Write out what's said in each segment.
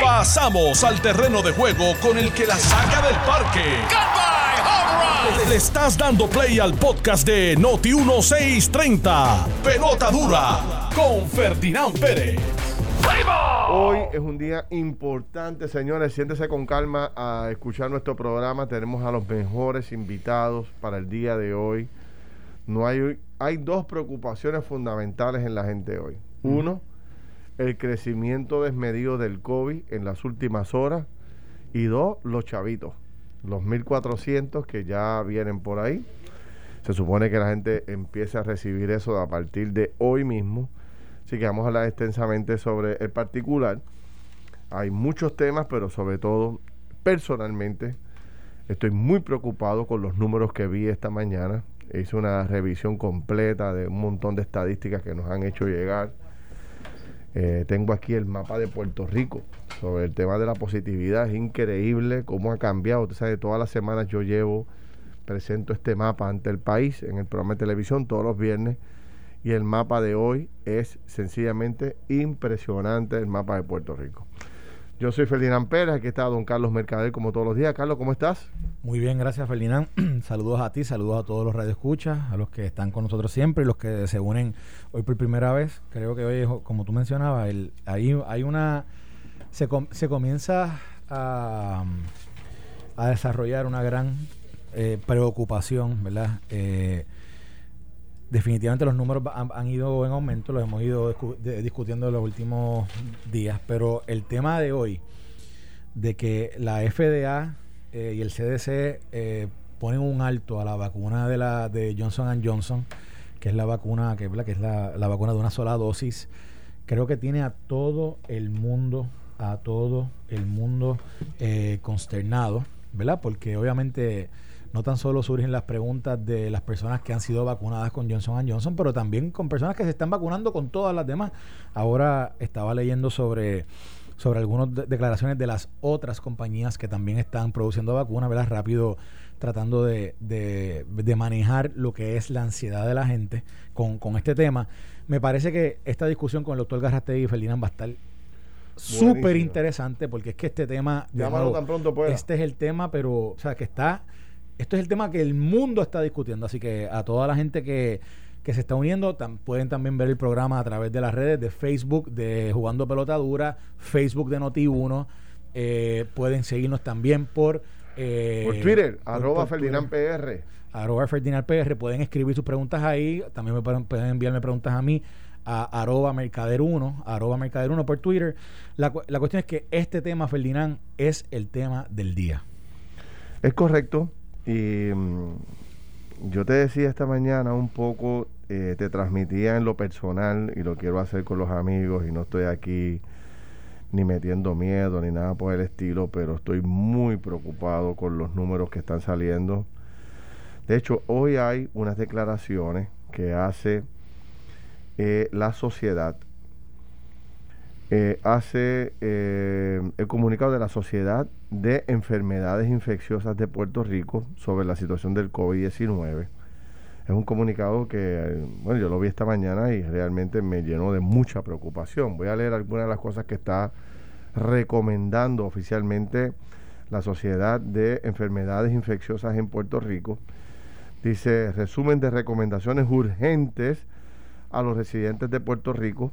Pasamos al terreno de juego con el que la saca del parque. Le estás dando play al podcast de Noti 1630. Pelota dura con Ferdinand Pérez. Hoy es un día importante, señores. Siéntese con calma a escuchar nuestro programa. Tenemos a los mejores invitados para el día de hoy. No hay, hay dos preocupaciones fundamentales en la gente hoy. Uno, el crecimiento desmedido del COVID en las últimas horas. Y dos, los chavitos, los 1.400 que ya vienen por ahí. Se supone que la gente empiece a recibir eso a partir de hoy mismo. Así que vamos a hablar extensamente sobre el particular. Hay muchos temas, pero sobre todo, personalmente, estoy muy preocupado con los números que vi esta mañana. Hice una revisión completa de un montón de estadísticas que nos han hecho llegar. Eh, tengo aquí el mapa de Puerto Rico sobre el tema de la positividad. Es increíble cómo ha cambiado. Usted sabe, todas las semanas yo llevo, presento este mapa ante el país en el programa de televisión todos los viernes. Y el mapa de hoy es sencillamente impresionante, el mapa de Puerto Rico. Yo soy Ferdinand Pérez, aquí está don Carlos Mercader como todos los días. Carlos, ¿cómo estás? Muy bien, gracias Ferdinand. saludos a ti, saludos a todos los radioescuchas, a los que están con nosotros siempre y los que se unen hoy por primera vez. Creo que hoy, como tú mencionabas, ahí hay una... Se, se comienza a, a, desarrollar una gran eh, preocupación, ¿verdad? Eh, definitivamente los números han, ido en aumento, los hemos ido discutiendo en los últimos días, pero el tema de hoy, de que la FDA eh, y el CDC eh, ponen un alto a la vacuna de la de Johnson Johnson, que es la vacuna que, es la, vacuna de una sola dosis, creo que tiene a todo el mundo, a todo el mundo eh, consternado, ¿verdad? Porque obviamente no tan solo surgen las preguntas de las personas que han sido vacunadas con Johnson Johnson, pero también con personas que se están vacunando con todas las demás. Ahora estaba leyendo sobre sobre algunas declaraciones de las otras compañías que también están produciendo vacunas, ¿verdad? Rápido tratando de, de, manejar lo que es la ansiedad de la gente con, con, este tema. Me parece que esta discusión con el doctor Garrastegui y Ferdinand va a estar súper interesante porque es que este tema... Llámalo tan pronto pueda. Este es el tema, pero, o sea, que está esto es el tema que el mundo está discutiendo, así que a toda la gente que, se está uniendo, pueden también ver el programa a través de las redes de Facebook de Jugando Pelota Dura, Facebook de Noti1, eh, pueden seguirnos también por... Eh, por Twitter, arroba Ferdinand PR. Arroba Ferdinand PR, pueden escribir sus preguntas ahí, también me pueden, enviarme preguntas a mí a arroba mercader1, arroba mercader1 por Twitter. La, la cuestión es que este tema, Ferdinand, es el tema del día. Es correcto. Y mm, yo te decía esta mañana un poco, eh, te transmitía en lo personal y lo quiero hacer con los amigos y no estoy aquí ni metiendo miedo ni nada por el estilo, pero estoy muy preocupado con los números que están saliendo. De hecho, hoy hay unas declaraciones que hace eh, la sociedad eh, hace eh, el comunicado de la Sociedad de Enfermedades Infecciosas de Puerto Rico sobre la situación del COVID-19. Es un comunicado que, bueno, yo lo vi esta mañana y realmente me llenó de mucha preocupación. Voy a leer algunas de las cosas que está recomendando oficialmente la Sociedad de Enfermedades Infecciosas en Puerto Rico. Dice, resumen de recomendaciones urgentes a los residentes de Puerto Rico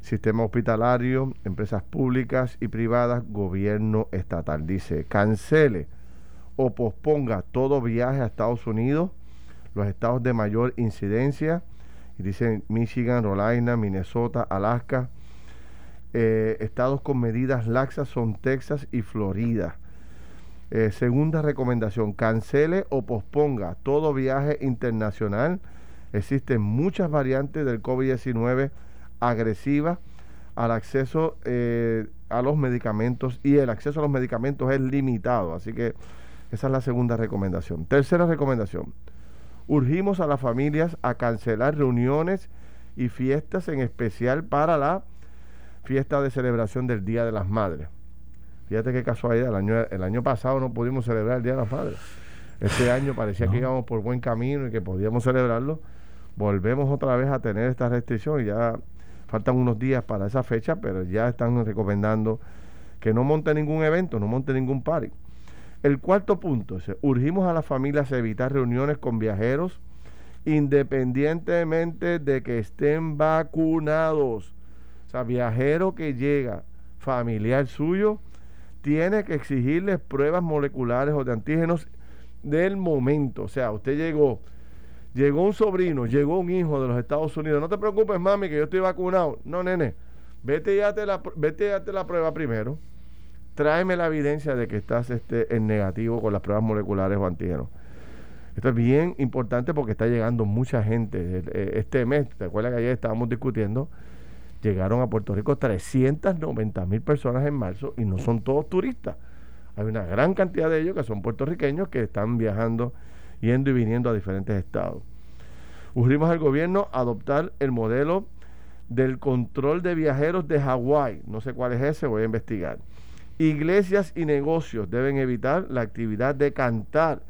sistema hospitalario, empresas públicas y privadas, gobierno estatal. Dice, cancele o posponga todo viaje a Estados Unidos, los estados de mayor incidencia, y dicen Michigan, Rhode Minnesota, Alaska. Eh, estados con medidas laxas son Texas y Florida. Eh, segunda recomendación, cancele o posponga todo viaje internacional. Existen muchas variantes del COVID-19 agresiva al acceso eh, a los medicamentos y el acceso a los medicamentos es limitado. Así que esa es la segunda recomendación. Tercera recomendación. Urgimos a las familias a cancelar reuniones y fiestas, en especial para la fiesta de celebración del Día de las Madres. Fíjate qué casualidad, el año, el año pasado no pudimos celebrar el Día de las Madres. Este año parecía que íbamos por buen camino y que podíamos celebrarlo. Volvemos otra vez a tener esta restricción y ya Faltan unos días para esa fecha, pero ya están recomendando que no monte ningún evento, no monte ningún party. El cuarto punto urgimos a las familias a evitar reuniones con viajeros independientemente de que estén vacunados. O sea, viajero que llega, familiar suyo, tiene que exigirles pruebas moleculares o de antígenos del momento. O sea, usted llegó, llegó un sobrino, llegó un hijo de los Estados Unidos. No te preocupes, mami, que yo estoy vacunado. No, nene, vete y hazte la, vete y la prueba primero. Tráeme la evidencia de que estás este, en negativo con las pruebas moleculares o antígenos. Esto es bien importante porque está llegando mucha gente. Eh, este mes, ¿te acuerdas que ayer estábamos discutiendo? Llegaron a Puerto Rico 390 mil personas en marzo y no son todos turistas. Hay una gran cantidad de ellos que son puertorriqueños que están viajando, yendo y viniendo a diferentes estados. Urgimos al gobierno a adoptar el modelo del control de viajeros de Hawái. No sé cuál es ese, voy a investigar. Iglesias y negocios deben evitar la actividad de cantar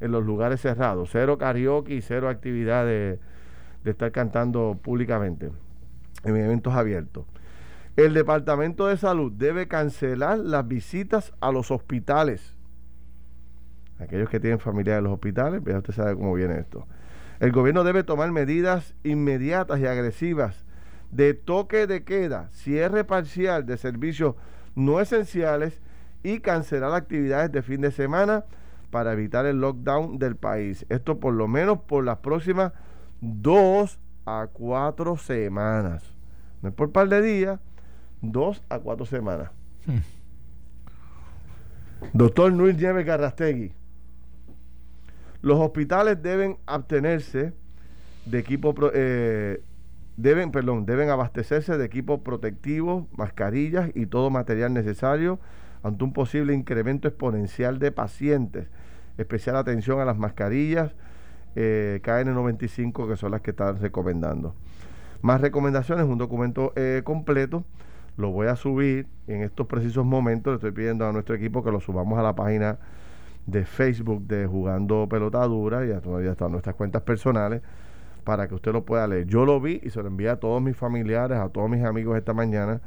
en los lugares cerrados. Cero karaoke y cero actividad de, estar cantando públicamente en eventos abiertos. El Departamento de Salud debe cancelar las visitas a los hospitales. Aquellos que tienen familia en los hospitales, ya usted sabe cómo viene esto. El gobierno debe tomar medidas inmediatas y agresivas de toque de queda, cierre parcial de servicios no esenciales y cancelar actividades de fin de semana para evitar el lockdown del país. Esto por lo menos por las próximas dos a cuatro semanas. No es por par de días, dos a cuatro semanas. Hmm. Doctor Luis Nieves Garrastegui. Los hospitales deben abstenerse de equipo eh, deben, perdón, deben abastecerse de equipos protectivos, mascarillas y todo material necesario ante un posible incremento exponencial de pacientes. Especial atención a las mascarillas eh, KN95 que son las que están recomendando. Más recomendaciones, un documento eh, completo. Lo voy a subir en estos precisos momentos. Le estoy pidiendo a nuestro equipo que lo subamos a la página de Facebook de Jugando Pelotadura y a todavía están nuestras cuentas personales para que usted lo pueda leer. Yo lo vi y se lo envié a todos mis familiares, a todos mis amigos esta mañana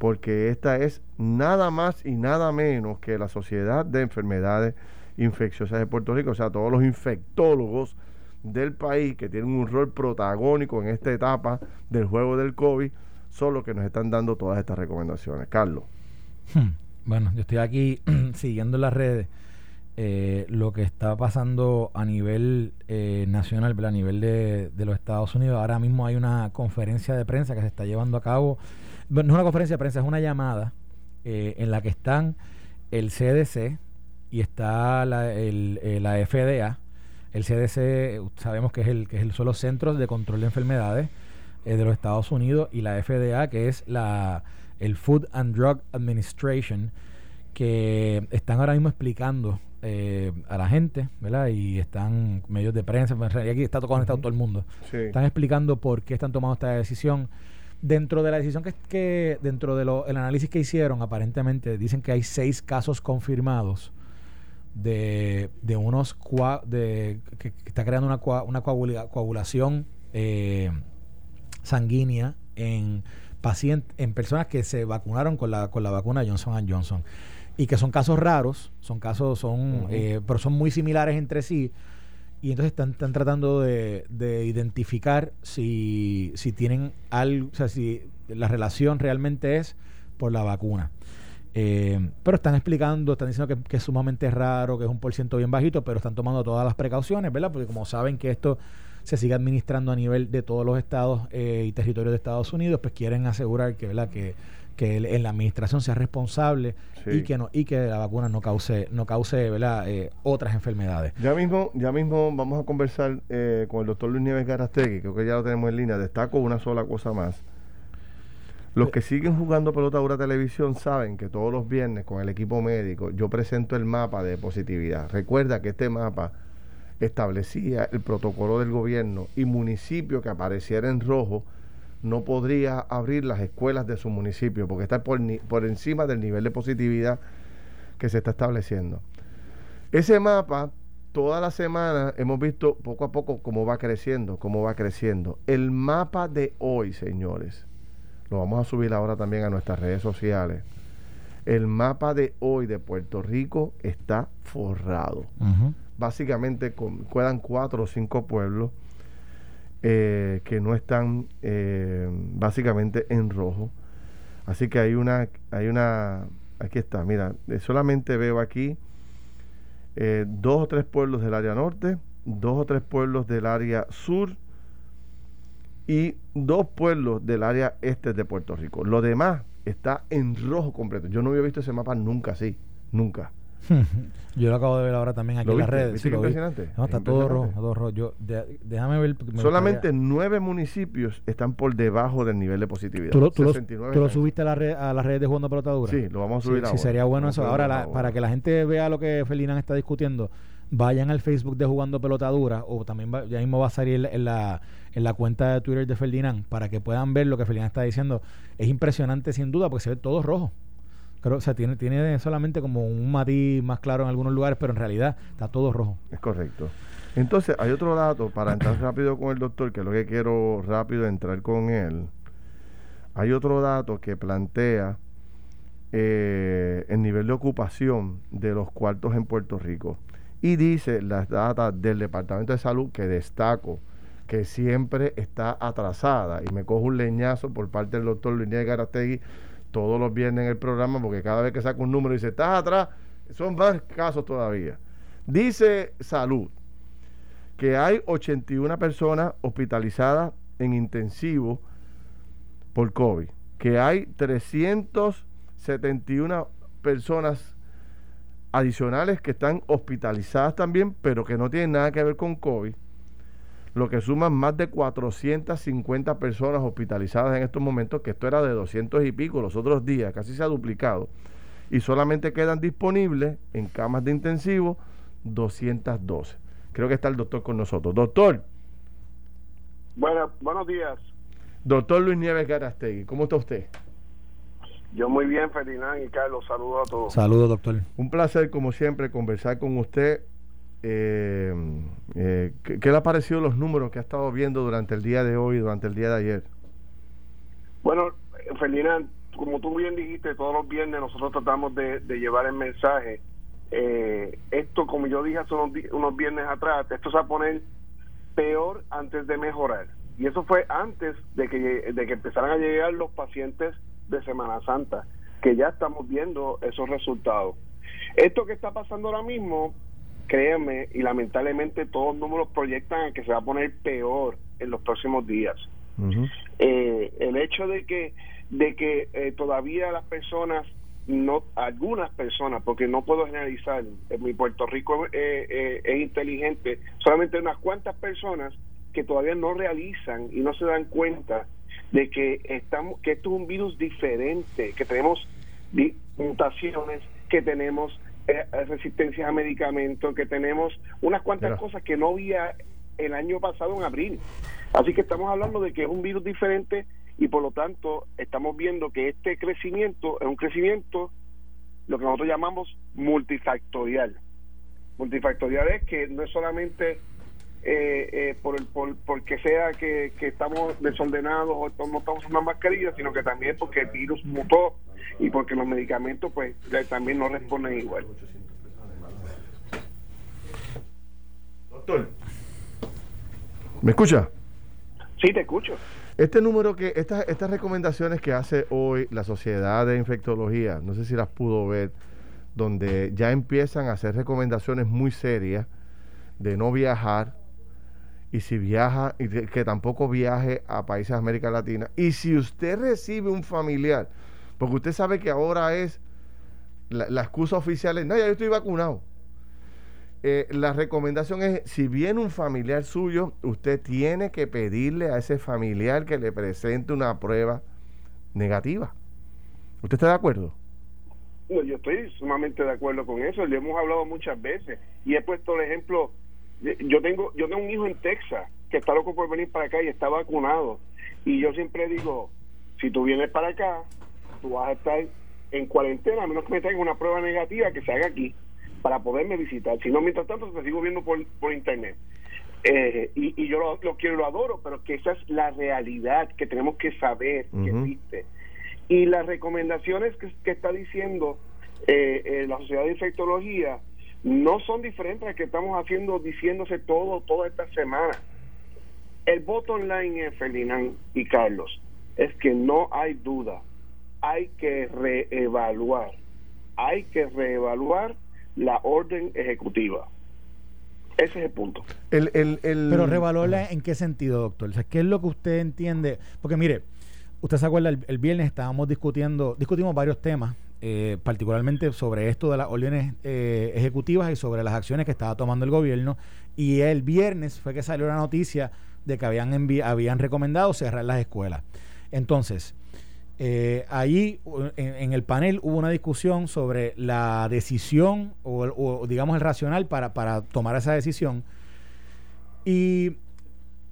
porque esta es nada más y nada menos que la Sociedad de Enfermedades Infecciosas de Puerto Rico, o sea, todos los infectólogos del país que tienen un rol protagónico en esta etapa del juego del COVID, son los que nos están dando todas estas recomendaciones. Carlos. Hmm. Bueno, yo estoy aquí siguiendo las redes eh, lo que está pasando a nivel eh, nacional, a nivel de, de los Estados Unidos. Ahora mismo hay una conferencia de prensa que se está llevando a cabo no es una conferencia de prensa, es una llamada eh, en la que están el CDC y está la, el, eh, la FDA. El CDC sabemos que es el que es son los Centros de Control de Enfermedades eh, de los Estados Unidos y la FDA que es la el Food and Drug Administration que están ahora mismo explicando a la gente, ¿verdad? Y están medios de prensa, y aquí está conectado todo el mundo. Están explicando por qué están tomando esta decisión Dentro de la decisión que, que dentro del el análisis que hicieron, aparentemente dicen que hay seis casos confirmados de, de unos de, que, está creando una, una coagulación eh, sanguínea en pacientes, en personas que se vacunaron con la, con la vacuna Johnson Johnson. Y que son casos raros, son casos, son, eh, pero son muy similares entre sí y entonces están, están tratando de, de, identificar si, si tienen algo, o sea, si la relación realmente es por la vacuna. Eh, pero están explicando, están diciendo que, es sumamente raro, que es un por ciento bien bajito, pero están tomando todas las precauciones, ¿verdad? Porque como saben que esto se sigue administrando a nivel de todos los estados eh, y territorios de Estados Unidos, pues quieren asegurar que, ¿verdad? que que en la administración sea responsable y que no y que la vacuna no cause no cause ¿verdad? Eh, otras enfermedades. Ya mismo ya mismo vamos a conversar eh, con el doctor Luis Nieves Garastegui, creo que ya lo tenemos en línea. Destaco una sola cosa más. Los que siguen jugando pelota dura televisión saben que todos los viernes con el equipo médico yo presento el mapa de positividad. Recuerda que este mapa establecía el protocolo del gobierno y municipio que apareciera en rojo no podría abrir las escuelas de su municipio porque está por, por encima del nivel de positividad que se está estableciendo. Ese mapa, toda la semana hemos visto poco a poco cómo va creciendo, cómo va creciendo. El mapa de hoy, señores, lo vamos a subir ahora también a nuestras redes sociales. El mapa de hoy de Puerto Rico está forrado. Básicamente quedan cuatro o cinco pueblos eh, que no están eh, básicamente en rojo. Así que hay una, hay una, aquí está, mira, solamente veo aquí eh, dos o tres pueblos del área norte, dos o tres pueblos del área sur y dos pueblos del área este de Puerto Rico. Lo demás está en rojo completo. Yo no había visto ese mapa nunca así, nunca. Yo lo acabo de ver ahora también aquí en las redes. impresionante? está todo rojo, todo rojo. Yo, déjame ver. Solamente nueve municipios están por debajo del nivel de positividad. ¿Tú lo, subiste a, la red, a las redes de Jugando Pelotadura? Sí, lo vamos a subir ahora. Sí, sería bueno eso. Ahora, para que la gente vea lo que Felinan está discutiendo, vayan al Facebook de Jugando Pelotadura o también ya mismo va a salir en la, en la cuenta de Twitter de Ferdinand para que puedan ver lo que Ferdinand está diciendo. Es impresionante sin duda porque se ve todo rojo. Creo, o sea, tiene, tiene solamente como un matiz más claro en algunos lugares, pero en realidad está todo rojo. Es correcto. Entonces, hay otro dato para entrar rápido con el doctor, que es lo que quiero rápido entrar con él. Hay otro dato que plantea eh, el nivel de ocupación de los cuartos en Puerto Rico. Y dice las datas del Departamento de Salud que destaco que siempre está atrasada. Y me cojo un leñazo por parte del doctor Luis Garastegui todos los viernes en el programa, porque cada vez que saca un número y dice, estás atrás, son más casos todavía. Dice Salud que hay 81 personas hospitalizadas en intensivo por COVID, que hay 371 personas adicionales que están hospitalizadas también, pero que no tienen nada que ver con COVID lo que suman más de 450 personas hospitalizadas en estos momentos, que esto era de 200 y pico los otros días, casi se ha duplicado, y solamente quedan disponibles en camas de intensivo 212. Creo que está el doctor con nosotros. Doctor. Bueno, buenos días. Doctor Luis Nieves Garastegui, ¿cómo está usted? Yo muy bien, Ferdinand y Carlos, saludos a todos. Saludos, doctor. Un placer, como siempre, conversar con usted eh, eh, ¿qué, le ha parecido los números que ha estado viendo durante el día de hoy, durante el día de ayer? Bueno, Ferdinand, como tú bien dijiste, todos los viernes nosotros tratamos de, llevar el mensaje. Eh, esto, como yo dije hace unos, viernes atrás, esto se va a poner peor antes de mejorar. Y eso fue antes de que, de que empezaran a llegar los pacientes de Semana Santa, que ya estamos viendo esos resultados. Esto que está pasando ahora mismo créanme, y lamentablemente todos los números proyectan que se va a poner peor en los próximos días. Eh, el hecho de que de que eh, todavía las personas no algunas personas porque no puedo generalizar mi Puerto Rico eh, es inteligente solamente unas cuantas personas que todavía no realizan y no se dan cuenta de que estamos que esto es un virus diferente que tenemos mutaciones que tenemos eh, resistencia a medicamentos, que tenemos unas cuantas cosas que no había el año pasado en abril. Así que estamos hablando de que es un virus diferente y por lo tanto estamos viendo que este crecimiento es un crecimiento, lo que nosotros llamamos multifactorial. Multifactorial es que no es solamente eh, eh, por el por, porque sea que, estamos desordenados o no estamos usando mascarilla, sino que también porque el virus mutó y porque los medicamentos pues también no responden igual. Doctor, ¿me escucha? Sí, te escucho. Este número que, estas, estas recomendaciones que hace hoy la Sociedad de Infectología, no sé si las pudo ver, donde ya empiezan a hacer recomendaciones muy serias de no viajar, y si viaja, y que tampoco viaje a países de América Latina. Y si usted recibe un familiar, porque usted sabe que ahora es la, excusa oficial es, no, ya yo estoy vacunado. Eh, la recomendación es, si viene un familiar suyo, usted tiene que pedirle a ese familiar que le presente una prueba negativa. ¿Usted está de acuerdo? No, yo estoy sumamente de acuerdo con eso. Le hemos hablado muchas veces y he puesto el ejemplo yo tengo yo tengo un hijo en Texas que está loco por venir para acá y está vacunado y yo siempre digo si tú vienes para acá tú vas a estar en cuarentena a menos que me traigan una prueba negativa que se haga aquí para poderme visitar. Si no mientras tanto te sigo viendo por, por internet. Eh, y, yo lo, quiero y lo adoro, pero que esa es la realidad que tenemos que saber que existe. Y las recomendaciones que, está diciendo eh, eh, la Sociedad de Infectología no son diferentes a las que estamos haciendo, diciéndose todo, toda esta semana. El voto online, en Ferdinand y Carlos, es que no hay duda, hay que reevaluar, hay que reevaluar la orden ejecutiva. Ese es el punto. El, Pero revalorarla en qué sentido, doctor? O sea, ¿qué es lo que usted entiende? Porque mire, usted se acuerda, el, viernes estábamos discutiendo, discutimos varios temas, eh, particularmente sobre esto de las órdenes eh, ejecutivas y sobre las acciones que estaba tomando el gobierno. Y el viernes fue que salió la noticia de que habían, habían recomendado cerrar las escuelas. Entonces, eh, ahí en, el panel hubo una discusión sobre la decisión o, digamos el racional para, para, tomar esa decisión y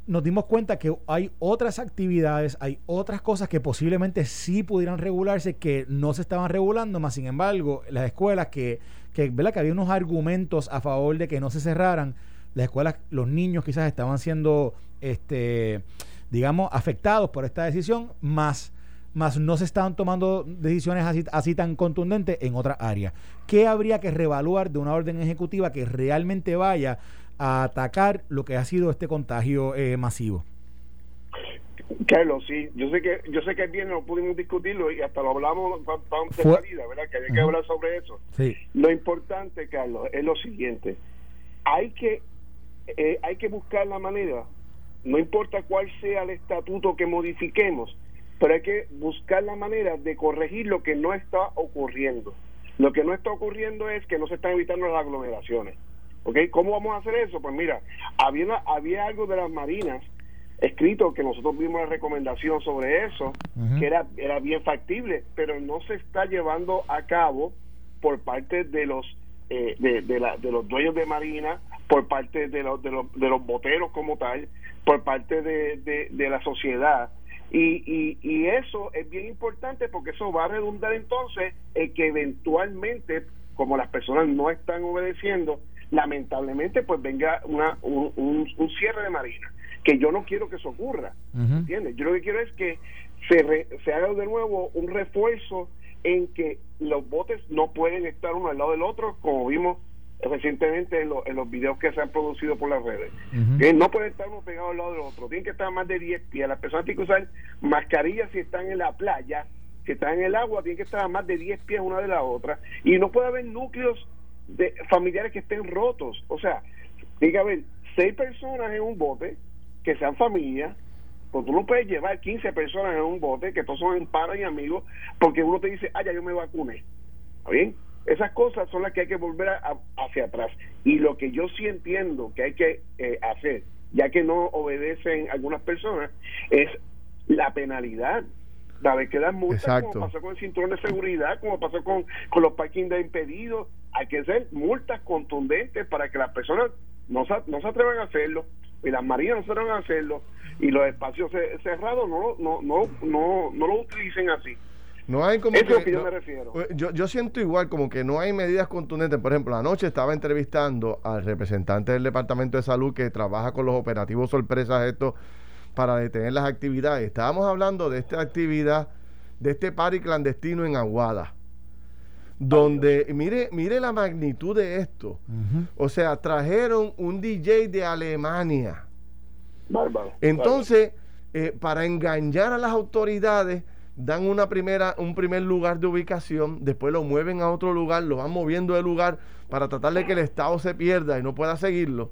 nos dimos cuenta que hay otras actividades, hay otras cosas que posiblemente sí pudieran regularse que no se estaban regulando, más sin embargo las escuelas que, que, ¿verdad? que había unos argumentos a favor de que no se cerraran, las escuelas, los niños quizás estaban siendo, este, digamos, afectados por esta decisión, más más no se están tomando decisiones así, así tan contundentes en otras áreas. ¿Qué habría que reevaluar de una orden ejecutiva que realmente vaya a atacar lo que ha sido este contagio eh, masivo? Carlos, sí, yo sé que yo sé que bien no pudimos discutirlo y hasta lo hablamos de salida, ¿verdad? Que había que hablar sobre eso. Sí. Lo importante, Carlos, es lo siguiente: hay que eh, hay que buscar la manera, no importa cuál sea el estatuto que modifiquemos, pero hay que buscar la manera de corregir lo que no está ocurriendo. Lo que no está ocurriendo es que no se están evitando las aglomeraciones. ¿Ok? ¿Cómo vamos a hacer eso? Pues mira, había, había algo de las marinas escrito que nosotros vimos la recomendación sobre eso, que era, era bien factible, pero no se está llevando a cabo por parte de los eh, de, de, la, de los dueños de marina, por parte de los, de los, de los boteros como tal, por parte de, de la sociedad y, y, eso es bien importante porque eso va a redundar entonces en que eventualmente, como las personas no están obedeciendo, lamentablemente pues venga una, un, un, cierre de marina, que yo no quiero que eso ocurra, ¿entiendes? Yo lo que quiero es que se, se haga de nuevo un refuerzo en que los botes no pueden estar uno al lado del otro, como vimos recientemente en, en, los videos que se han producido por las redes. no puede estar uno pegado al lado del otro, tienen que estar más de 10 pies. Las personas tienen que usar mascarillas si están en la playa, si están en el agua, tienen que estar a más de 10 pies una de la otra. Y no puede haber núcleos de familiares que estén rotos. O sea, tiene que haber seis personas en un bote que sean familia. Pues tú no puedes llevar 15 personas en un bote, que todos son paros y amigos, porque uno te dice, ah, ya yo me vacuné. ¿Está bien? Esas cosas son las que hay que volver hacia atrás. Y lo que yo sí entiendo que hay que eh, hacer, ya que no obedecen algunas personas, es la penalidad. La vez que dan multas, como pasó con el cinturón de seguridad, como pasó con, con los parking de impedidos, hay que hacer multas contundentes para que las personas no se, no se atrevan a hacerlo, y las marinas no se atrevan a hacerlo, y los espacios cerrados no, no, no, no, no lo utilicen así. No hay como Eso es que yo me refiero. Pues, yo, yo siento igual, como que no hay medidas contundentes. Por ejemplo, anoche estaba entrevistando al representante del Departamento de Salud que trabaja con los operativos sorpresas estos para detener las actividades. Estábamos hablando de esta actividad, de este party clandestino en Aguada. Donde, mire, mire la magnitud de esto. O sea, trajeron un DJ de Alemania. Bárbaro. Entonces, eh, para engañar a las autoridades, dan una primera, un primer lugar de ubicación, después lo mueven a otro lugar, lo van moviendo de lugar para tratar de que el Estado se pierda y no pueda seguirlo.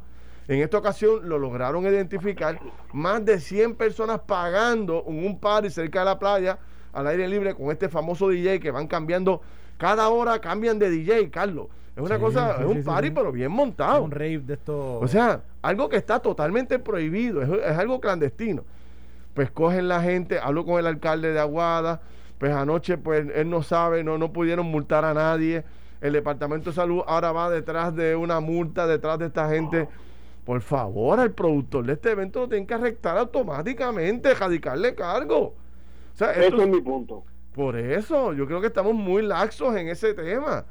En esta ocasión lo lograron identificar más de 100 personas pagando en un party cerca de la playa al aire libre con este famoso DJ que van cambiando cada hora cambian de DJ, Carlos. Es una cosa, es un party pero bien montado. un rave de esto. O sea, algo que está totalmente prohibido, es algo clandestino pues cogen la gente, hablo con el alcalde de Aguada, pues anoche pues él no sabe, no, no pudieron multar a nadie, el departamento de salud ahora va detrás de una multa, detrás de esta gente. Por favor, al productor de este evento lo tienen que arrestar automáticamente, radicarle cargo. O sea, es mi punto. Por eso, yo creo que estamos muy laxos en ese tema.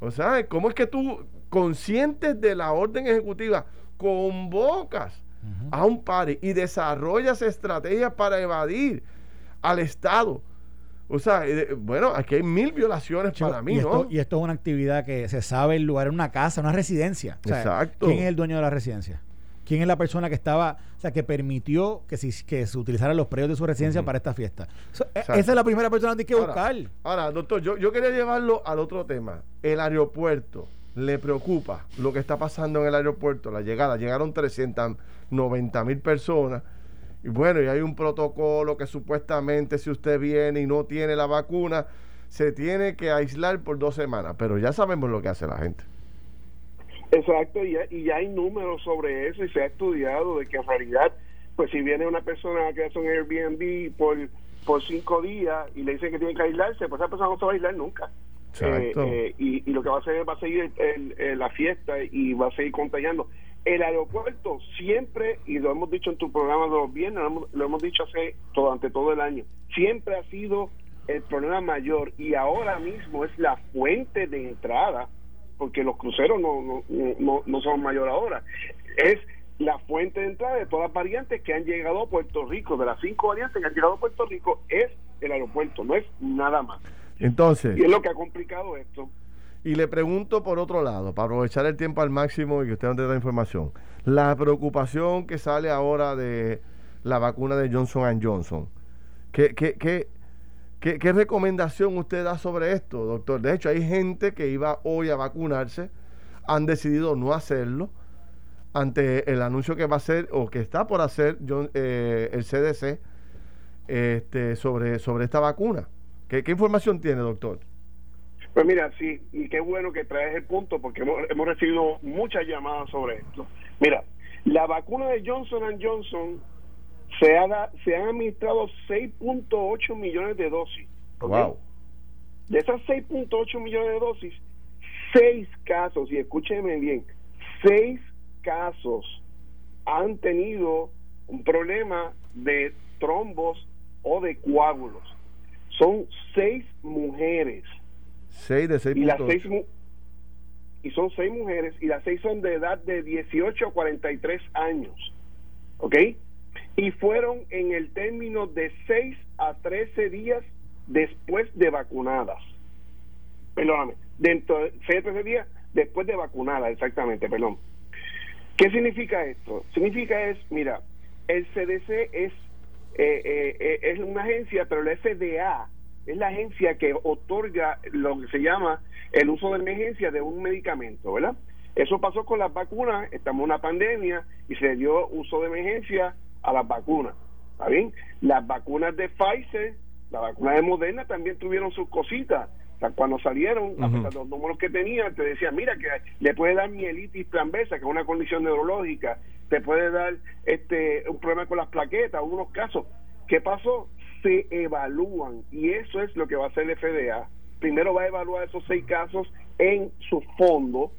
O sea, ¿cómo es que tú, conscientes de la orden ejecutiva, convocas a un party y desarrollas estrategias para evadir al Estado. O sea, eh, bueno, aquí hay mil violaciones para mí, y esto, ¿no? Y esto es una actividad que se sabe el lugar en una casa, una residencia. Exacto. ¿Quién es el dueño de la residencia? ¿Quién es la persona que estaba, o sea, que permitió que, si, que se utilizaran los predios de su residencia para esta fiesta? E, esa es la primera persona que hay que buscar. Ahora, doctor, yo, yo quería llevarlo al otro tema. El aeropuerto le preocupa lo que está pasando en el aeropuerto, la llegada. Llegaron 390 mil personas. Y bueno, y hay un protocolo que supuestamente si usted viene y no tiene la vacuna, se tiene que aislar por dos semanas. Pero ya sabemos lo que hace la gente. Exacto, y ya, hay números sobre eso y se ha estudiado de que en realidad, pues si viene una persona que hace un Airbnb por, por cinco días y le dicen que tiene que aislarse, pues esa persona no se va a aislar nunca. Eh, eh, y, y, lo que va a hacer va a seguir la fiesta y va a seguir contagiando. El aeropuerto siempre, y lo hemos dicho en tu programa de los viernes, lo hemos, lo hemos dicho hace durante todo el año, siempre ha sido el problema mayor y ahora mismo es la fuente de entrada porque los cruceros no, no, no, son mayor ahora. Es la fuente de entrada de todas las variantes que han llegado a Puerto Rico, de las cinco variantes que han llegado a Puerto Rico, es el aeropuerto, no es nada más. Entonces. Y es lo que ha complicado esto. Y le pregunto por otro lado, para aprovechar el tiempo al máximo y que usted no tenga información, la preocupación que sale ahora de la vacuna de Johnson Johnson, ¿qué, qué, qué, ¿Qué, recomendación usted da sobre esto, doctor? De hecho, hay gente que iba hoy a vacunarse, han decidido no hacerlo ante el anuncio que va a hacer o que está por hacer eh, el CDC este, sobre, sobre esta vacuna. ¿Qué, información tiene, doctor? Pues mira, sí, y qué bueno que traes el punto porque hemos, hemos recibido muchas llamadas sobre esto. Mira, la vacuna de Johnson Johnson se, se han administrado 6.8 millones de dosis. Wow. De esas 6.8 millones de dosis, 6 casos, y escúchenme bien, 6 casos han tenido un problema de trombos o de coágulos. Son 6 mujeres. 6 de 6. Y, las seis y son 6 mujeres y las 6 son de edad de 18 a 43 años. ¿Ok? y fueron en el término de 6 a 13 días después de vacunadas. Perdóname, dentro de 6 a 13 días después de vacunadas, exactamente, perdón. ¿Qué significa esto? Significa es, mira, el CDC es, eh, eh, eh, es una agencia, pero la FDA es la agencia que otorga lo que se llama el uso de emergencia de un medicamento, ¿verdad? Eso pasó con las vacunas, estamos en una pandemia y se dio uso de emergencia a las vacunas. ¿Está bien? Las vacunas de Pfizer, la vacuna de Moderna también tuvieron sus cositas. O sea, cuando salieron, a pesar de los números que tenían, te decían, mira, que le puede dar mielitis planvesa, que es una condición neurológica, te puede dar este un problema con las plaquetas, algunos casos. ¿Qué pasó? Se evalúan y eso es lo que va a hacer el FDA. Primero va a evaluar esos seis casos en su fondo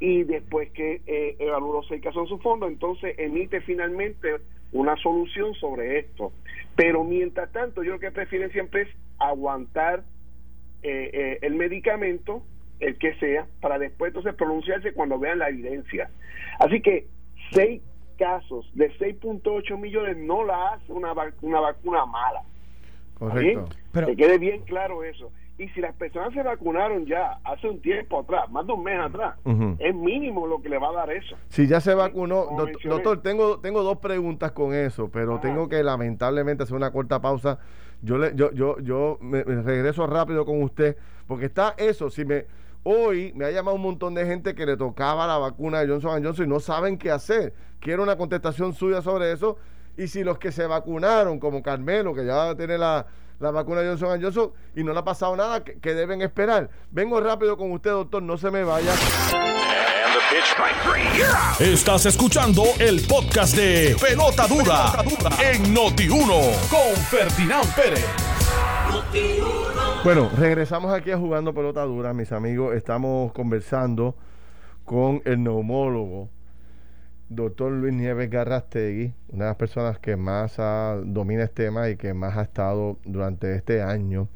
y después que eh, los seis casos en su fondo, entonces emite finalmente una solución sobre esto. Pero mientras tanto, yo lo que prefieren siempre es aguantar eh, eh, el medicamento, el que sea, para después entonces pronunciarse cuando vean la evidencia. Así que seis casos de 6.8 millones no la hace una, una vacuna mala. Correcto. Pero, que quede bien claro eso. Y si las personas se vacunaron ya hace un tiempo atrás, más de un mes atrás, es mínimo lo que le va a dar eso. Si ya se vacunó, doctor, tengo, tengo dos preguntas con eso, pero tengo que lamentablemente hacer una corta pausa. Yo le, yo, yo, yo me, regreso rápido con usted, porque está eso, si me hoy me ha llamado un montón de gente que le tocaba la vacuna de Johnson Johnson y no saben qué hacer. Quiero una contestación suya sobre eso. Y si los que se vacunaron, como Carmelo, que ya tiene la, la vacuna Johnson Johnson y no le ha pasado nada que, deben esperar. Vengo rápido con usted, doctor, no se me vaya. Estás escuchando el podcast de Pelota Dura, en Noti1 con Ferdinand Pérez. Bueno, regresamos aquí a Jugando Pelota Dura, mis amigos. Estamos conversando con el neumólogo doctor Luis Nieves Garrastegui, una de las personas que más domina este tema y que más ha estado durante este año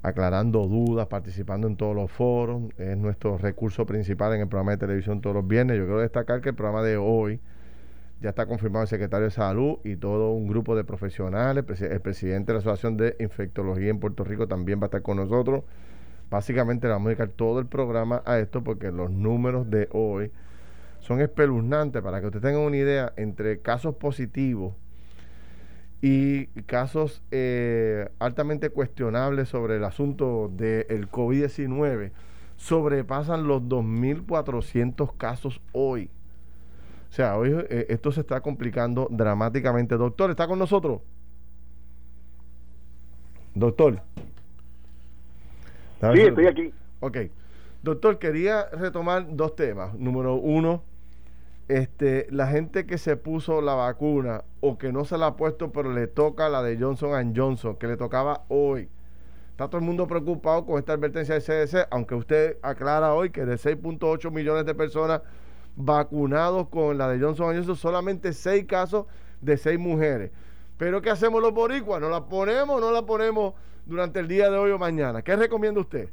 aclarando dudas, participando en todos los foros. Es nuestro recurso principal en el programa de televisión todos los viernes. Yo quiero destacar que el programa de hoy ya está confirmado el secretario de Salud y todo un grupo de profesionales. El presidente de la Asociación de Infectología en Puerto Rico también va a estar con nosotros. Básicamente le vamos a dedicar todo el programa a esto porque los números de hoy son espeluznantes. Para que usted tenga una idea, entre casos positivos y casos eh, altamente cuestionables sobre el asunto del COVID-19 sobrepasan los 2.400 casos hoy. O sea, hoy eh, esto se está complicando dramáticamente. Doctor, ¿está con nosotros? Doctor. Sí, estoy aquí. Ok. Doctor, quería retomar dos temas. Número uno, este, la gente que se puso la vacuna o que no se la ha puesto, pero le toca la de Johnson Johnson, que le tocaba hoy. Está todo el mundo preocupado con esta advertencia del CDC, aunque usted aclara hoy que de 6.8 millones de personas vacunados con la de Johnson Johnson, solamente 6 casos de 6 mujeres. Pero ¿qué hacemos los boricuas? ¿No la ponemos o no la ponemos durante el día de hoy o mañana? ¿Qué recomienda usted?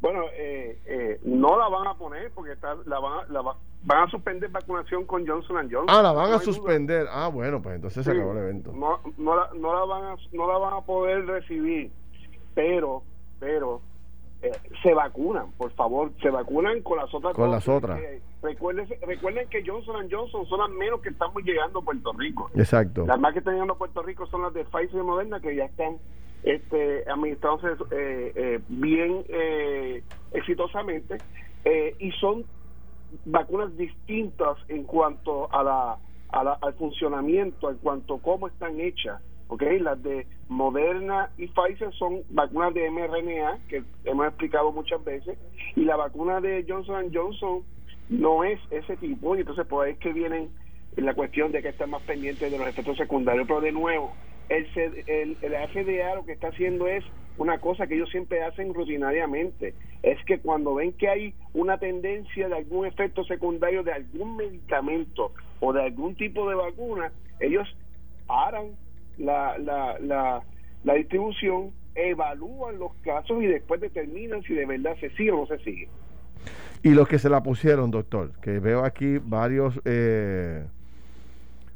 Bueno, eh, eh, no la van a poner porque está, la, van, la van a suspender vacunación con Johnson Johnson. Ah, la van a suspender. Ah, bueno, pues entonces se acabó el evento. No, no, la, no, la van a, no la van a poder recibir, pero, pero eh, se vacunan, por favor, se vacunan con las otras. Con las otras. recuerden, recuerden que Johnson Johnson son las menos que estamos llegando a Puerto Rico. Exacto. Las más que están llegando a Puerto Rico son las de Pfizer y Moderna que ya están este, administrándose eh, eh, bien eh, exitosamente eh, y son vacunas distintas en cuanto a la, al funcionamiento, en cuanto a cómo están hechas. Okay, las de Moderna y Pfizer son vacunas de mRNA que hemos explicado muchas veces y la vacuna de Johnson Johnson no es ese tipo y entonces por ahí es que vienen la cuestión de que están más pendientes de los efectos secundarios. Pero de nuevo el, el, el FDA lo que está haciendo es una cosa que ellos siempre hacen rutinariamente, es que cuando ven que hay una tendencia de algún efecto secundario de algún medicamento o de algún tipo de vacuna, ellos paran la, la, la, la distribución, evalúan los casos y después determinan si de verdad se sigue o no se sigue. Y los que se la pusieron, doctor, que veo aquí varios... Eh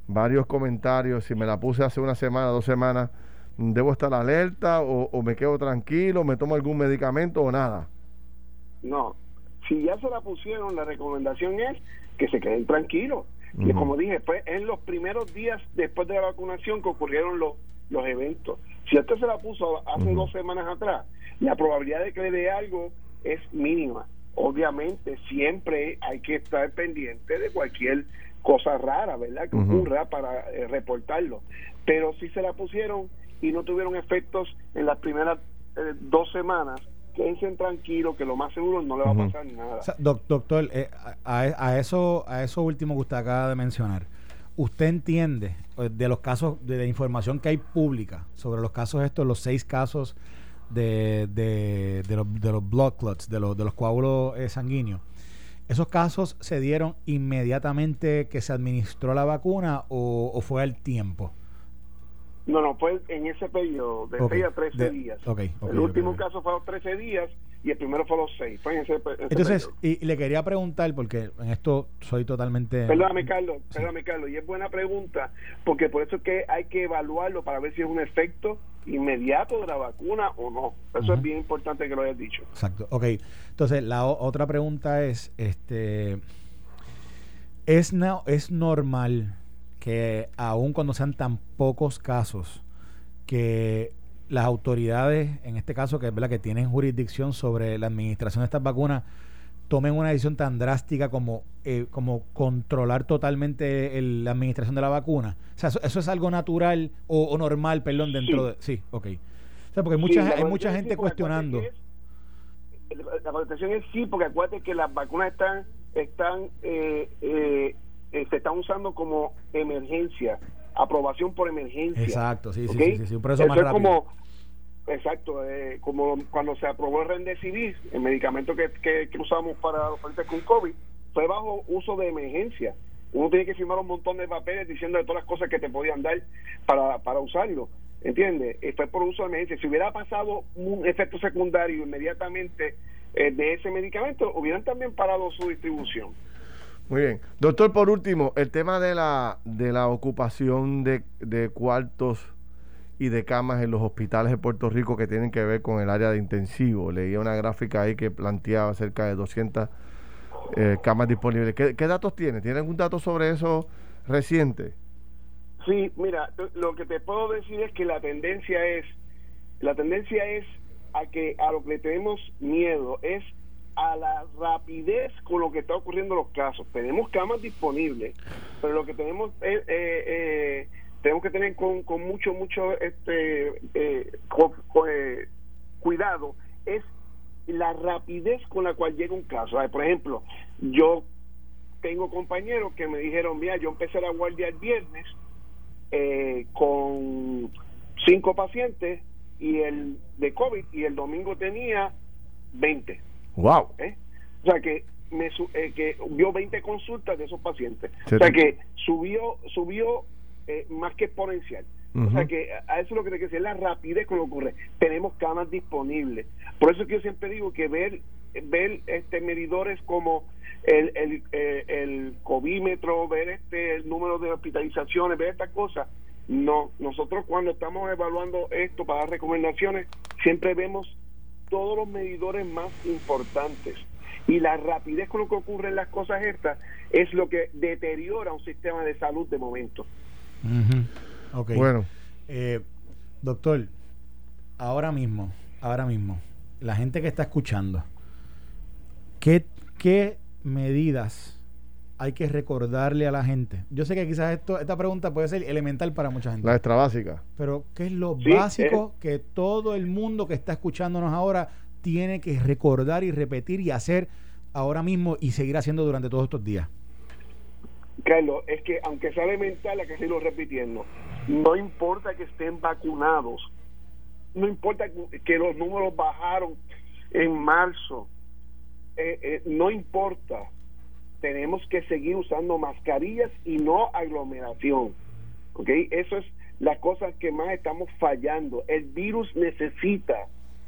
varios comentarios, si me la puse hace una semana, dos semanas, ¿debo estar alerta o, me quedo tranquilo, me tomo algún medicamento o nada? No, si ya se la pusieron, la recomendación es que se queden tranquilos. Y como dije, fue en los primeros días después de la vacunación que ocurrieron los, los eventos. Si usted se la puso hace dos semanas atrás, la probabilidad de que le dé algo es mínima. Obviamente, siempre hay que estar pendiente de cualquier cosa rara, ¿verdad? Que ocurra para eh, reportarlo. Pero si se la pusieron y no tuvieron efectos en las primeras eh, dos semanas, quédense tranquilos que lo más seguro no le va a pasar nada. doctor, eh, a, a, eso, a eso último que usted acaba de mencionar, ¿usted entiende de los casos, de la información que hay pública sobre los casos estos, los seis casos de, de, de, los, de los blood clots, de los, de los coágulos sanguíneos? ¿Esos casos se dieron inmediatamente que se administró la vacuna o, fue al tiempo? No, no, fue en ese periodo, de 6 a 13 días. el último caso fue a los 13 días y el primero fue a los 6. Fue en ese, Entonces, y, le quería preguntar, porque en esto soy totalmente... Perdóname, Carlos, perdóname, Carlos, y es buena pregunta, porque por eso es que hay que evaluarlo para ver si es un efecto inmediato de la vacuna o no. Eso es bien importante que lo hayas dicho. Exacto. Ok. Entonces, la otra pregunta es, este, ¿es, ¿es normal que aun cuando sean tan pocos casos, que las autoridades, en este caso, que es verdad que tienen jurisdicción sobre la administración de estas vacunas, tomen una decisión tan drástica como, eh, como controlar totalmente la administración de la vacuna? O sea, ¿eso, es algo natural o, normal, perdón, dentro de... Sí, ok. O sea, porque mucha, hay mucha gente cuestionando. la contestación es sí, porque acuérdate que las vacunas están, están eh, eh, se están usando como emergencia, aprobación por emergencia. Exacto, sí, sí, sí, sí, un eso es como Exacto, eh, como cuando se aprobó el Remdesivir, el medicamento que, que, usamos para los pacientes con COVID, fue bajo uso de emergencia. Uno tiene que firmar un montón de papeles diciendo de todas las cosas que te podían dar para, para usarlo. ¿entiendes? Fue por uso de emergencia. Si hubiera pasado un efecto secundario inmediatamente eh, de ese medicamento, hubieran también parado su distribución. Muy bien. Doctor, por último, el tema de la, de la ocupación de, de cuartos y de camas en los hospitales de Puerto Rico que tienen que ver con el área de intensivo. Leía una gráfica ahí que planteaba cerca de 200 eh, camas disponibles. ¿Qué, ¿Qué, datos tiene? ¿Tiene algún dato sobre eso reciente? Sí, mira, lo que te puedo decir es que la tendencia es, la tendencia es a que a lo que tenemos miedo es a la rapidez con lo que está ocurriendo los casos. Tenemos camas disponibles, pero lo que tenemos eh, eh, tenemos que tener con, con mucho, mucho este, eh, eh, cuidado es la rapidez con la cual llega un caso. Por ejemplo, yo tengo compañeros que me dijeron, mira, yo empecé la guardia el viernes eh, con cinco pacientes y el de COVID y el domingo tenía 20. Wow. ¿Eh? O sea que me eh, que vio 20 consultas de esos pacientes. O sea que subió subió eh, más que exponencial. O sea que a eso es lo que hay que decir, la rapidez con lo que ocurre. Tenemos camas disponibles. Por eso que yo siempre digo que ver ver este medidores como el, el, eh, el covímetro, ver este el número de hospitalizaciones, ver estas cosas, no, nosotros cuando estamos evaluando esto para dar recomendaciones, siempre vemos todos los medidores más importantes. Y la rapidez con lo que ocurren las cosas estas es lo que deteriora un sistema de salud de momento. Bueno. Eh, doctor, ahora mismo, ahora mismo, la gente que está escuchando, ¿qué, qué medidas hay que recordarle a la gente? Yo sé que quizás esto, esta pregunta puede ser elemental para mucha gente. La extra básica. Pero ¿qué es lo básico eh. que todo el mundo que está escuchándonos ahora tiene que recordar y repetir y hacer ahora mismo y seguir haciendo durante todos estos días? Carlos, es que aunque sea elemental, hay que seguirlo repitiendo. No importa que estén vacunados, no importa que los números bajaron en marzo, eh, eh, no importa. Tenemos que seguir usando mascarillas y no aglomeración. ¿Ok? Eso es la cosa que más estamos fallando. El virus necesita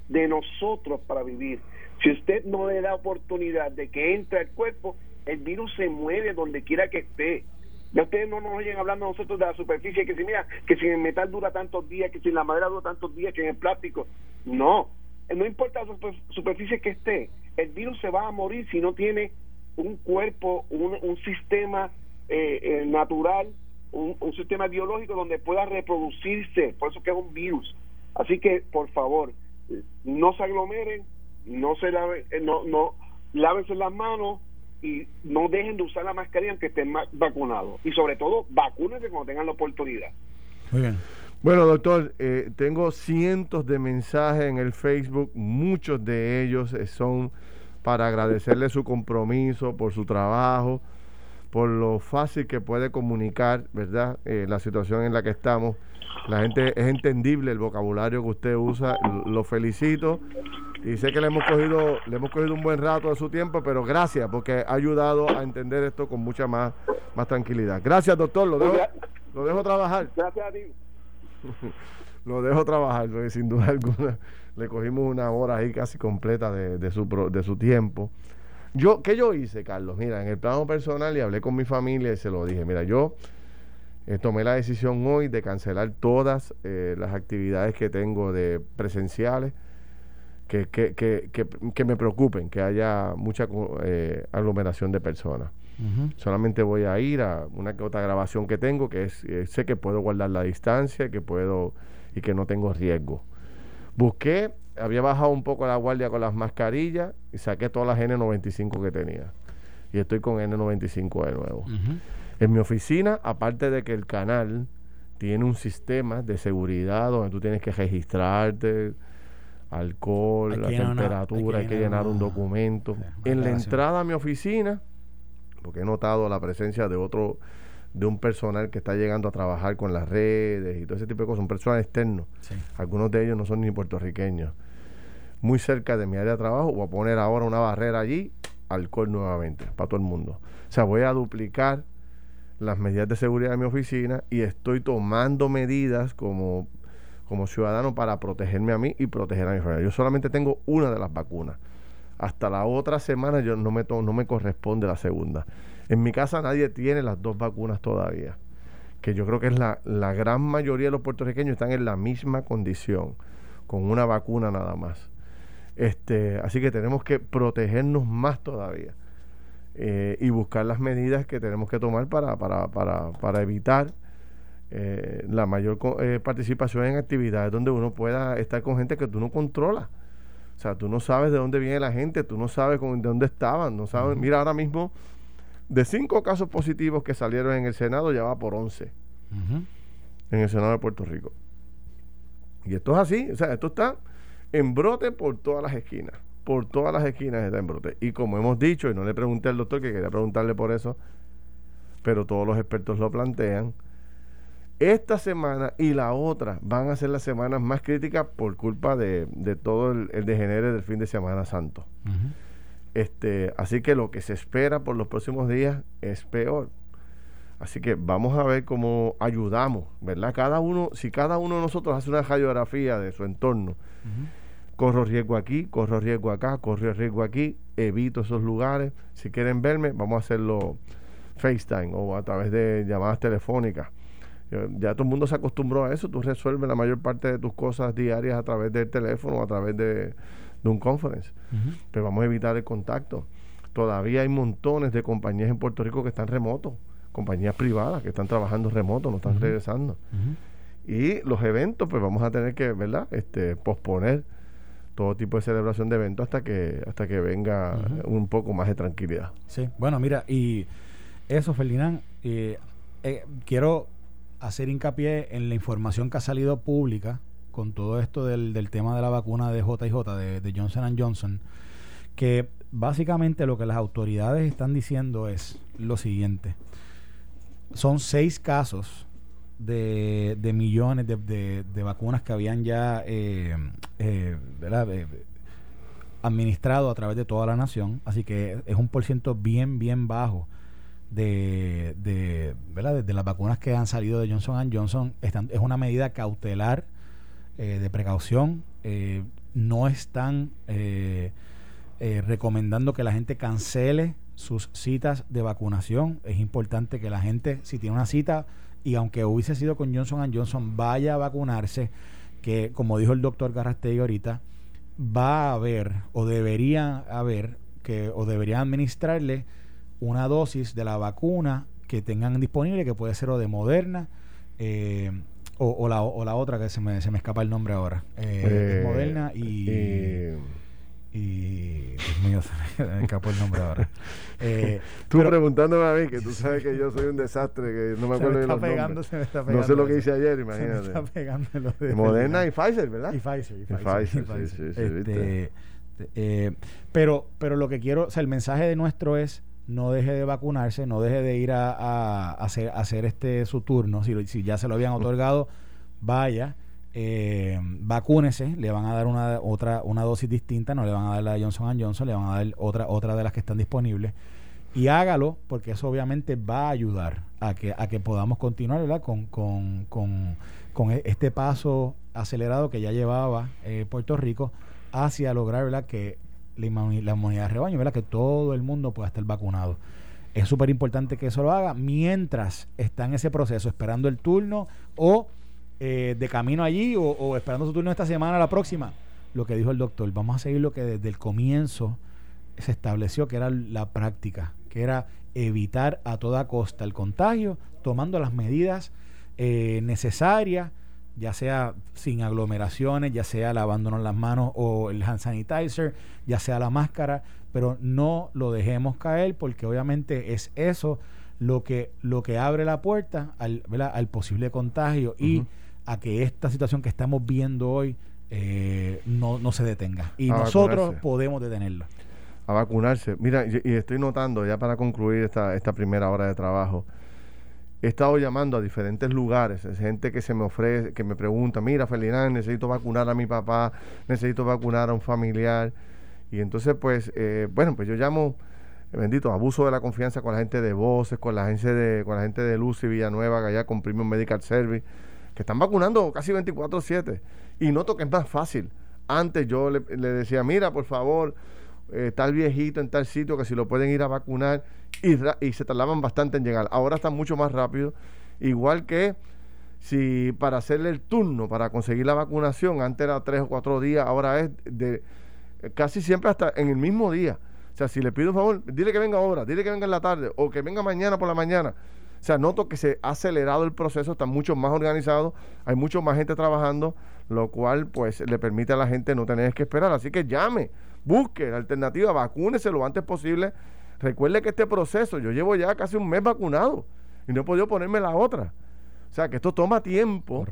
de nosotros para vivir. Si usted no le da oportunidad de que entre al cuerpo, el virus se mueve donde quiera que esté. Ya ustedes no nos oyen hablando nosotros de la superficie, que si mira, que si el metal dura tantos días, que si la madera dura tantos días, que en el plástico. No, no importa la superficie que esté, el virus se va a morir si no tiene un cuerpo, un, sistema eh, eh, natural, un, sistema biológico donde pueda reproducirse, por eso que es un virus. Así que, por favor, no se aglomeren, no se lave, eh, no, no, lávense las manos, y no dejen de usar la mascarilla aunque estén vacunados. Y sobre todo, vacúnense cuando tengan la oportunidad. Muy bien. Bueno, doctor, eh, tengo cientos de mensajes en el Facebook, muchos de ellos eh, son para agradecerle su compromiso, por su trabajo, por lo fácil que puede comunicar, ¿verdad? Eh, la situación en la que estamos. La gente es entendible el vocabulario que usted usa, lo felicito y sé que le hemos cogido le hemos cogido un buen rato de su tiempo, pero gracias porque ha ayudado a entender esto con mucha más más tranquilidad. Gracias, doctor, lo dejo lo dejo trabajar. Gracias a ti. lo dejo trabajar, porque sin duda alguna le cogimos una hora ahí casi completa de, de, su, de su tiempo. Yo, ¿Qué yo hice, Carlos? Mira, en el plano personal y hablé con mi familia y se lo dije. Mira, yo eh, tomé la decisión hoy de cancelar todas eh, las actividades que tengo de presenciales que, que, que, que, me preocupen, que haya mucha eh, aglomeración de personas. Solamente voy a ir a una que otra grabación que tengo, que es, sé que puedo guardar la distancia, que puedo y que no tengo riesgo. Busqué, había bajado un poco la guardia con las mascarillas y saqué todas las N95 que tenía. Y estoy con N95 de nuevo. En mi oficina, aparte de que el canal tiene un sistema de seguridad donde tú tienes que registrarte, alcohol, la temperatura, hay que llenar, un documento. en la entrada a mi oficina, porque he notado la presencia de otro, de un personal que está llegando a trabajar con las redes y todo ese tipo de cosas, un personal externo. Algunos de ellos no son ni puertorriqueños. Muy cerca de mi área de trabajo, voy a poner ahora una barrera allí, alcohol nuevamente, para todo el mundo. O sea, voy a duplicar las medidas de seguridad de mi oficina y estoy tomando medidas como como ciudadano para protegerme a mí y proteger a mi familia. Yo solamente tengo una de las vacunas. Hasta la otra semana yo no me, no me corresponde la segunda. En mi casa nadie tiene las dos vacunas todavía, que yo creo que es la, la gran mayoría de los puertorriqueños están en la misma condición, con una vacuna nada más. Este, así que tenemos que protegernos más todavía eh, y buscar las medidas que tenemos que tomar para, para, para, para evitar eh, la mayor eh, participación en actividades donde uno pueda estar con gente que tú no controlas. O sea, tú no sabes de dónde viene la gente, tú no sabes con, de dónde estaban, no sabes. Mira, ahora mismo, de cinco casos positivos que salieron en el Senado, ya va por once en el Senado de Puerto Rico. Y esto es así, o sea, esto está en brote por todas las esquinas. Por todas las esquinas está en brote. Y como hemos dicho, y no le pregunté al doctor que quería preguntarle por eso, pero todos los expertos lo plantean, esta semana y la otra van a ser las semanas más críticas por culpa de, todo el, el, degenere del fin de Semana Santo. Este, así que lo que se espera por los próximos días es peor. Así que vamos a ver cómo ayudamos, ¿verdad? Cada uno, si cada uno de nosotros hace una radiografía de su entorno, corro riesgo aquí, corro riesgo acá, corro riesgo aquí, evito esos lugares. Si quieren verme, vamos a hacerlo FaceTime o a través de llamadas telefónicas ya todo el mundo se acostumbró a eso, tú resuelves la mayor parte de tus cosas diarias a través del teléfono a través de, un conference. Pero vamos a evitar el contacto. Todavía hay montones de compañías en Puerto Rico que están remotos, compañías privadas que están trabajando remoto, no están regresando. Y los eventos, pues vamos a tener que, ¿verdad? Este, posponer todo tipo de celebración de eventos hasta que hasta que venga un poco más de tranquilidad. Sí, bueno, mira, y eso, Ferdinand, eh, eh, quiero hacer hincapié en la información que ha salido pública con todo esto del, del tema de la vacuna de JJ, de, de Johnson Johnson, que básicamente lo que las autoridades están diciendo es lo siguiente. Son seis casos de, de millones de, de, vacunas que habían ya eh, eh, eh, administrado a través de toda la nación, así que es un por ciento bien, bien bajo de, de, ¿verdad? de, las vacunas que han salido de Johnson Johnson es una medida cautelar eh, de precaución. Eh, no están eh, recomendando que la gente cancele sus citas de vacunación. Es importante que la gente, si tiene una cita y aunque hubiese sido con Johnson Johnson, vaya a vacunarse, que como dijo el doctor Garrastegui ahorita, va a haber o debería haber que o debería administrarle una dosis de la vacuna que tengan disponible, que puede ser o de Moderna eh, o, la, o, la, otra que se me, se me escapa el nombre ahora. Eh, eh Moderna y... Eh, y Dios mío, se me escapó el nombre ahora. Eh, tú preguntándome a mí, que tú sabes que yo soy un desastre, que no me acuerdo de los pegando, Se me está pegando, no sé lo que hice ayer, imagínate. Se me está pegando lo de Moderna y Pfizer, ¿verdad? Y Pfizer. Y Pfizer, Sí, sí, sí, este, pero, pero lo que quiero, o sea, el mensaje de nuestro es no deje de vacunarse, no deje de ir a, hacer, hacer, este su turno, si, si, ya se lo habían otorgado, vaya, eh, vacúnese, le van a dar una otra una dosis distinta, no le van a dar la de Johnson Johnson, le van a dar otra otra de las que están disponibles. Y hágalo porque eso obviamente va a ayudar a que a que podamos continuar Con, con, con, con e, este paso acelerado que ya llevaba eh, Puerto Rico hacia lograr ¿verdad? que la, inmunidad de rebaño, ¿verdad? Que todo el mundo pueda estar vacunado. Es súper importante que eso lo haga mientras está en ese proceso, esperando el turno o eh, de camino allí o, esperando su turno esta semana, la próxima. Lo que dijo el doctor, vamos a seguir lo que desde el comienzo se estableció que era la práctica, que era evitar a toda costa el contagio, tomando las medidas eh, necesarias ya sea sin aglomeraciones, ya sea lavándonos las manos o el hand sanitizer, ya sea la máscara, pero no lo dejemos caer porque obviamente es eso lo que, lo que abre la puerta al, al posible contagio y a que esta situación que estamos viendo hoy eh, no, no se detenga. Y nosotros podemos detenerla. A vacunarse. Mira, y, y, estoy notando ya para concluir esta, esta primera hora de trabajo he estado llamando a diferentes lugares, es gente que se me ofrece, que me pregunta, mira, Ferdinand, necesito vacunar a mi papá, necesito vacunar a un familiar. Y entonces, pues, eh, bueno, pues yo llamo, bendito, abuso de la confianza con la gente de Voces, con la gente de, con la gente de Lucy Villanueva, que allá con Premium Medical Service, que están vacunando casi 24/7 y noto que es más fácil. Antes yo le, decía, mira, por favor, eh, tal viejito en tal sitio que si lo pueden ir a vacunar y, se tardaban bastante en llegar. Ahora está mucho más rápido, igual que si para hacerle el turno, para conseguir la vacunación, antes era tres o cuatro días, ahora es de casi siempre hasta en el mismo día. O sea, si le pido un favor, dile que venga ahora, dile que venga en la tarde o que venga mañana por la mañana. O sea, noto que se ha acelerado el proceso, está mucho más organizado, hay mucho más gente trabajando, lo cual pues le permite a la gente no tener que esperar. Así que llame, busque la alternativa, vacúnese lo antes posible. Recuerde que este proceso, yo llevo ya casi un mes vacunado y no he podido ponerme la otra. O sea que esto toma tiempo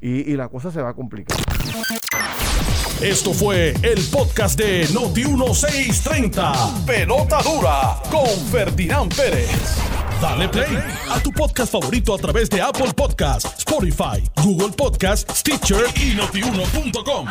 Y, y la cosa se va a complicar. Esto fue el podcast de Noti1630. Pelota dura con Ferdinand Pérez. Dale play a tu podcast favorito a través de Apple Podcasts, Spotify, Google Podcasts, Stitcher y notiuno.com.